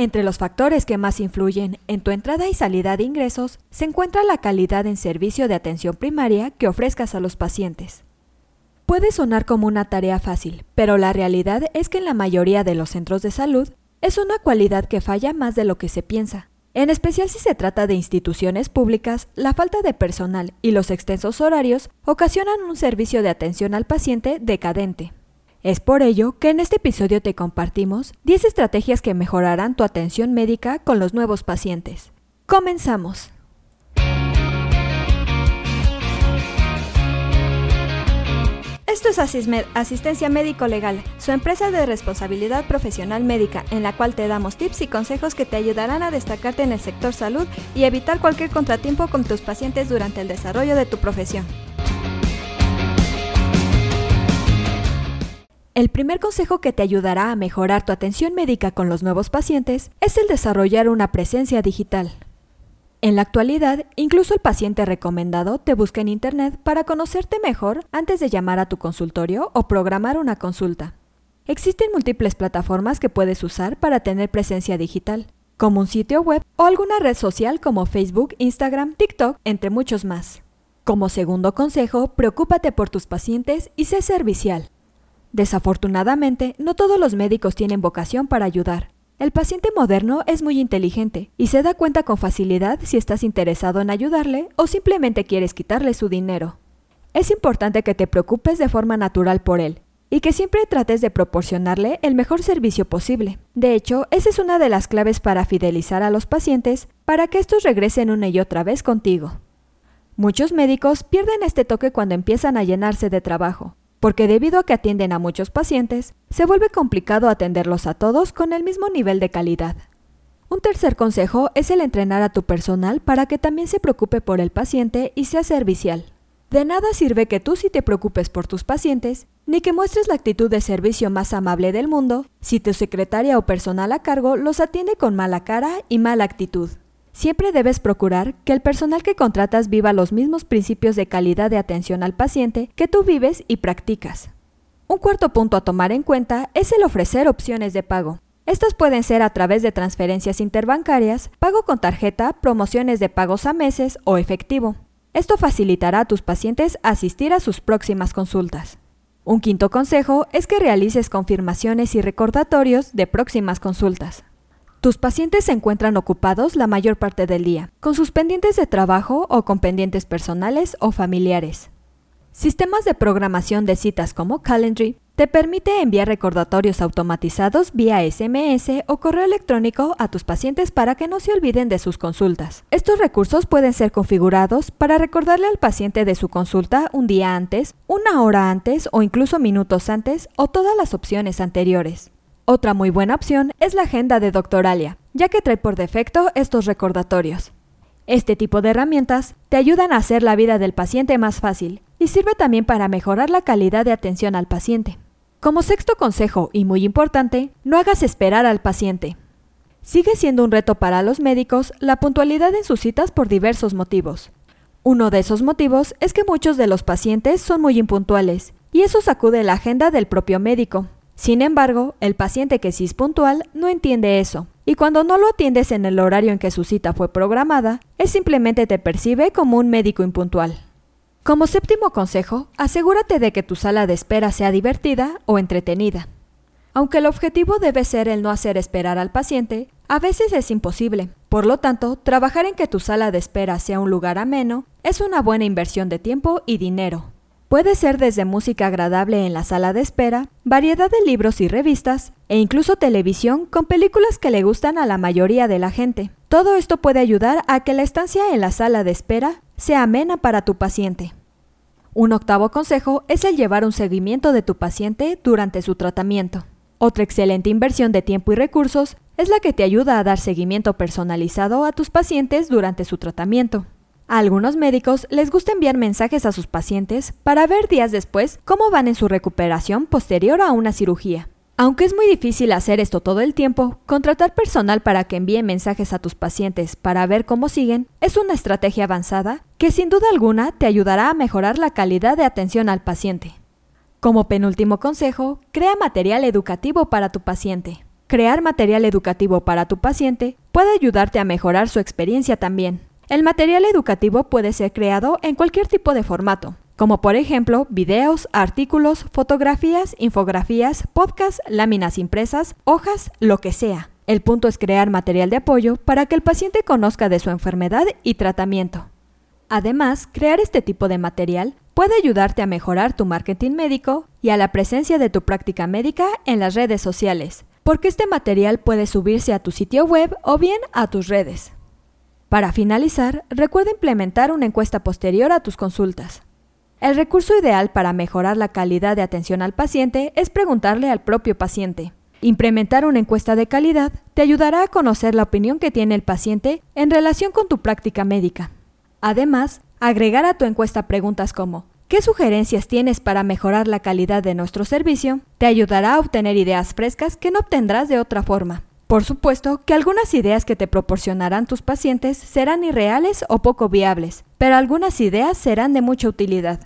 Entre los factores que más influyen en tu entrada y salida de ingresos se encuentra la calidad en servicio de atención primaria que ofrezcas a los pacientes. Puede sonar como una tarea fácil, pero la realidad es que en la mayoría de los centros de salud es una cualidad que falla más de lo que se piensa. En especial si se trata de instituciones públicas, la falta de personal y los extensos horarios ocasionan un servicio de atención al paciente decadente. Es por ello que en este episodio te compartimos 10 estrategias que mejorarán tu atención médica con los nuevos pacientes. Comenzamos. Esto es Asistencia Médico Legal, su empresa de responsabilidad profesional médica, en la cual te damos tips y consejos que te ayudarán a destacarte en el sector salud y evitar cualquier contratiempo con tus pacientes durante el desarrollo de tu profesión. El primer consejo que te ayudará a mejorar tu atención médica con los nuevos pacientes es el desarrollar una presencia digital. En la actualidad, incluso el paciente recomendado te busca en Internet para conocerte mejor antes de llamar a tu consultorio o programar una consulta. Existen múltiples plataformas que puedes usar para tener presencia digital, como un sitio web o alguna red social como Facebook, Instagram, TikTok, entre muchos más. Como segundo consejo, preocúpate por tus pacientes y sé servicial. Desafortunadamente, no todos los médicos tienen vocación para ayudar, el paciente moderno es muy inteligente y se da cuenta con facilidad si estás interesado en ayudarle o simplemente quieres quitarle su dinero. Es importante que te preocupes de forma natural por él y que siempre trates de proporcionarle el mejor servicio posible. De hecho, esa es una de las claves para fidelizar a los pacientes para que estos regresen una y otra vez contigo. Muchos médicos pierden este toque cuando empiezan a llenarse de trabajo, porque debido a que atienden a muchos pacientes, se vuelve complicado atenderlos a todos con el mismo nivel de calidad. Un tercer consejo es el entrenar a tu personal para que también se preocupe por el paciente y sea servicial. De nada sirve que tú sí te preocupes por tus pacientes, ni que muestres la actitud de servicio más amable del mundo, si tu secretaria o personal a cargo los atiende con mala cara y mala actitud. Siempre debes procurar que el personal que contratas viva los mismos principios de calidad de atención al paciente que tú vives y practicas. Un cuarto punto a tomar en cuenta es el ofrecer opciones de pago. Estas pueden ser a través de transferencias interbancarias, pago con tarjeta, promociones de pagos a meses o efectivo. Esto facilitará a tus pacientes asistir a sus próximas consultas. Un quinto consejo es que realices confirmaciones y recordatorios de próximas consultas. Tus pacientes se encuentran ocupados la mayor parte del día, con sus pendientes de trabajo o con pendientes personales o familiares. Sistemas de programación de citas como Calendly te permite enviar recordatorios automatizados vía SMS o correo electrónico a tus pacientes para que no se olviden de sus consultas. Estos recursos pueden ser configurados para recordarle al paciente de su consulta un día antes, una hora antes o incluso minutos antes o todas las opciones anteriores. Otra muy buena opción es la agenda de Doctoralia, ya que trae por defecto estos recordatorios. Este tipo de herramientas te ayudan a hacer la vida del paciente más fácil y sirve también para mejorar la calidad de atención al paciente. Como sexto consejo y muy importante, no hagas esperar al paciente. Sigue siendo un reto para los médicos la puntualidad en sus citas por diversos motivos. Uno de esos motivos es que muchos de los pacientes son muy impuntuales, y eso sacude la agenda del propio médico, sin embargo, el paciente que sí es puntual no entiende eso, y cuando no lo atiendes en el horario en que su cita fue programada, él simplemente te percibe como un médico impuntual. Como séptimo consejo, asegúrate de que tu sala de espera sea divertida o entretenida. Aunque el objetivo debe ser el no hacer esperar al paciente, a veces es imposible. Por lo tanto, trabajar en que tu sala de espera sea un lugar ameno es una buena inversión de tiempo y dinero. Puede ser desde música agradable en la sala de espera, variedad de libros y revistas, e incluso televisión con películas que le gustan a la mayoría de la gente. Todo esto puede ayudar a que la estancia en la sala de espera sea amena para tu paciente. Un octavo consejo es el llevar un seguimiento de tu paciente durante su tratamiento. Otra excelente inversión de tiempo y recursos es la que te ayuda a dar seguimiento personalizado a tus pacientes durante su tratamiento. A algunos médicos les gusta enviar mensajes a sus pacientes para ver días después cómo van en su recuperación posterior a una cirugía. Aunque es muy difícil hacer esto todo el tiempo, contratar personal para que envíe mensajes a tus pacientes para ver cómo siguen es una estrategia avanzada que sin duda alguna te ayudará a mejorar la calidad de atención al paciente. Como penúltimo consejo, crea material educativo para tu paciente. crear material educativo para tu paciente puede ayudarte a mejorar su experiencia también. El material educativo puede ser creado en cualquier tipo de formato, como por ejemplo videos, artículos, fotografías, infografías, podcasts, láminas impresas, hojas, lo que sea. El punto es crear material de apoyo para que el paciente conozca de su enfermedad y tratamiento. Además, crear este tipo de material puede ayudarte a mejorar tu marketing médico y a la presencia de tu práctica médica en las redes sociales, porque este material puede subirse a tu sitio web o bien a tus redes. Para finalizar, recuerda implementar una encuesta posterior a tus consultas. El recurso ideal para mejorar la calidad de atención al paciente es preguntarle al propio paciente. Implementar una encuesta de calidad te ayudará a conocer la opinión que tiene el paciente en relación con tu práctica médica. Además, agregar a tu encuesta preguntas como ¿Qué sugerencias tienes para mejorar la calidad de nuestro servicio? Te ayudará a obtener ideas frescas que no obtendrás de otra forma. Por supuesto que algunas ideas que te proporcionarán tus pacientes serán irreales o poco viables, pero algunas ideas serán de mucha utilidad.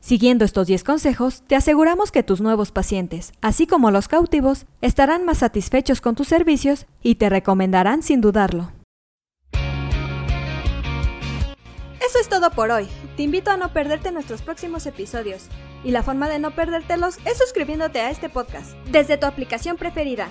Siguiendo estos 10 consejos, te aseguramos que tus nuevos pacientes, así como los cautivos, estarán más satisfechos con tus servicios y te recomendarán sin dudarlo. Eso es todo por hoy. Te invito a no perderte nuestros próximos episodios. Y la forma de no perdértelos es suscribiéndote a este podcast desde tu aplicación preferida.